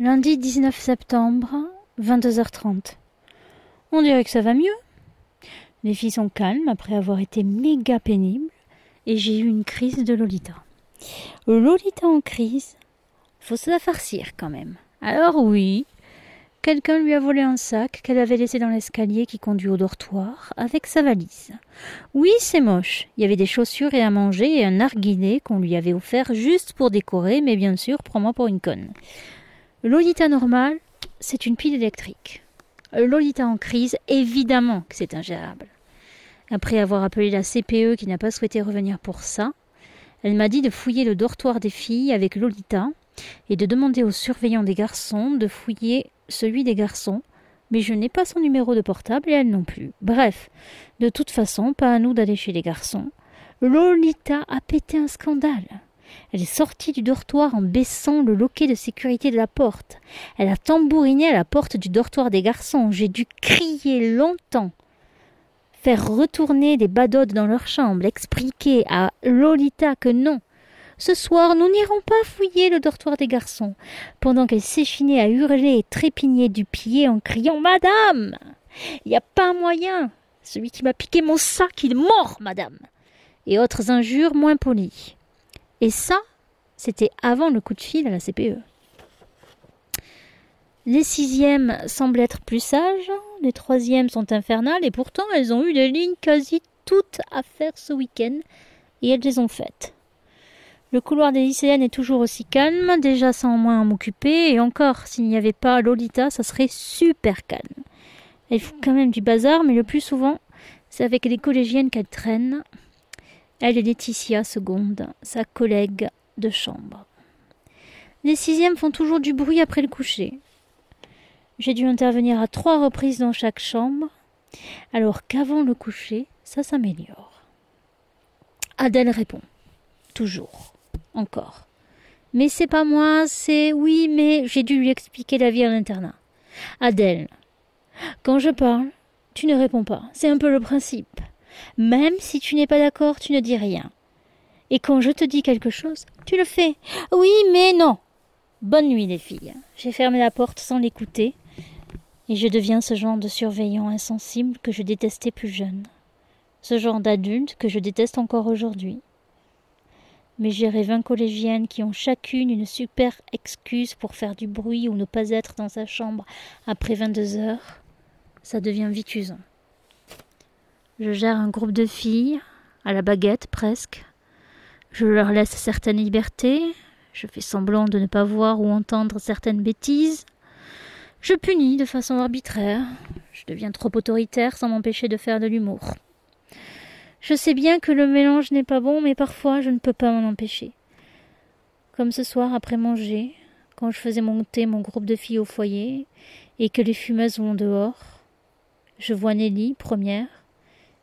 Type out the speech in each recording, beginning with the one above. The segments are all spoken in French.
Lundi 19 septembre, 22h30. On dirait que ça va mieux? Les filles sont calmes après avoir été méga pénibles et j'ai eu une crise de Lolita. Lolita en crise, faut se la farcir quand même. Alors oui, quelqu'un lui a volé un sac qu'elle avait laissé dans l'escalier qui conduit au dortoir avec sa valise. Oui, c'est moche. Il y avait des chaussures et à manger et un narguilé qu'on lui avait offert juste pour décorer, mais bien sûr, prends-moi pour une conne. Lolita normale, c'est une pile électrique. Lolita en crise, évidemment que c'est ingérable. Après avoir appelé la CPE qui n'a pas souhaité revenir pour ça, elle m'a dit de fouiller le dortoir des filles avec Lolita et de demander aux surveillants des garçons de fouiller celui des garçons, mais je n'ai pas son numéro de portable et elle non plus. Bref, de toute façon, pas à nous d'aller chez les garçons. Lolita a pété un scandale. Elle est sortie du dortoir en baissant le loquet de sécurité de la porte. Elle a tambouriné à la porte du dortoir des garçons. J'ai dû crier longtemps. Faire retourner des badaudes dans leur chambre, expliquer à Lolita que non. Ce soir, nous n'irons pas fouiller le dortoir des garçons, pendant qu'elle s'échinait à hurler et trépigner du pied en criant Madame Il n'y a pas moyen Celui qui m'a piqué mon sac, il est mort, madame et autres injures moins polies. Et ça, c'était avant le coup de fil à la CPE. Les sixièmes semblent être plus sages, les troisièmes sont infernales, et pourtant elles ont eu des lignes quasi toutes à faire ce week-end, et elles les ont faites. Le couloir des lycéennes est toujours aussi calme, déjà sans moins m'occuper, et encore, s'il n'y avait pas Lolita, ça serait super calme. Elle fout quand même du bazar, mais le plus souvent, c'est avec les collégiennes qu'elle traîne, elle est Laetitia seconde, sa collègue de chambre. Les sixièmes font toujours du bruit après le coucher. J'ai dû intervenir à trois reprises dans chaque chambre, alors qu'avant le coucher, ça s'améliore. Adèle répond. Toujours. Encore. Mais c'est pas moi, c'est oui, mais j'ai dû lui expliquer la vie à l'internat. Adèle, quand je parle, tu ne réponds pas. C'est un peu le principe. Même si tu n'es pas d'accord, tu ne dis rien. Et quand je te dis quelque chose, tu le fais. Oui, mais non. Bonne nuit, les filles. J'ai fermé la porte sans l'écouter, et je deviens ce genre de surveillant insensible que je détestais plus jeune. Ce genre d'adulte que je déteste encore aujourd'hui. Mais gérer vingt collégiennes qui ont chacune une super excuse pour faire du bruit ou ne pas être dans sa chambre après vingt-deux heures, ça devient vite. Je gère un groupe de filles, à la baguette presque. Je leur laisse certaines libertés. Je fais semblant de ne pas voir ou entendre certaines bêtises. Je punis de façon arbitraire. Je deviens trop autoritaire sans m'empêcher de faire de l'humour. Je sais bien que le mélange n'est pas bon, mais parfois je ne peux pas m'en empêcher. Comme ce soir après manger, quand je faisais monter mon groupe de filles au foyer et que les fumeuses vont dehors, je vois Nelly, première,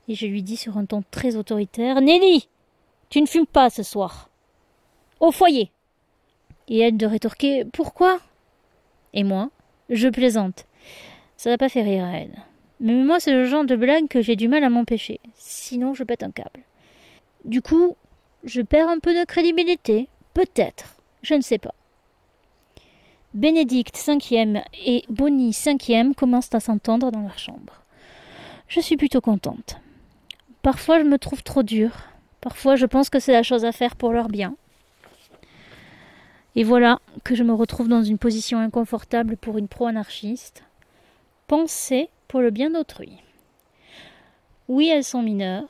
et je lui dis sur un ton très autoritaire Nelly, tu ne fumes pas ce soir. Au foyer. Et elle de rétorquer Pourquoi? Et moi, je plaisante. Ça n'a pas fait rire à elle. Mais moi, c'est le genre de blague que j'ai du mal à m'empêcher. Sinon, je pète un câble. Du coup, je perds un peu de crédibilité. Peut-être. Je ne sais pas. Bénédicte cinquième et Bonnie cinquième commencent à s'entendre dans leur chambre. Je suis plutôt contente. Parfois je me trouve trop dure. Parfois je pense que c'est la chose à faire pour leur bien. Et voilà que je me retrouve dans une position inconfortable pour une pro-anarchiste. Penser pour le bien d'autrui. Oui, elles sont mineures.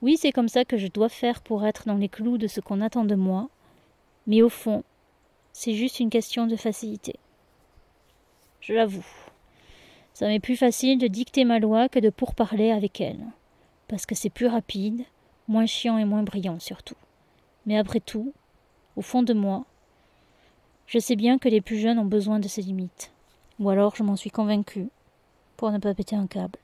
Oui, c'est comme ça que je dois faire pour être dans les clous de ce qu'on attend de moi. Mais au fond, c'est juste une question de facilité. Je l'avoue. Ça m'est plus facile de dicter ma loi que de pourparler avec elles parce que c'est plus rapide, moins chiant et moins brillant surtout. Mais après tout, au fond de moi, je sais bien que les plus jeunes ont besoin de ces limites. Ou alors je m'en suis convaincue, pour ne pas péter un câble.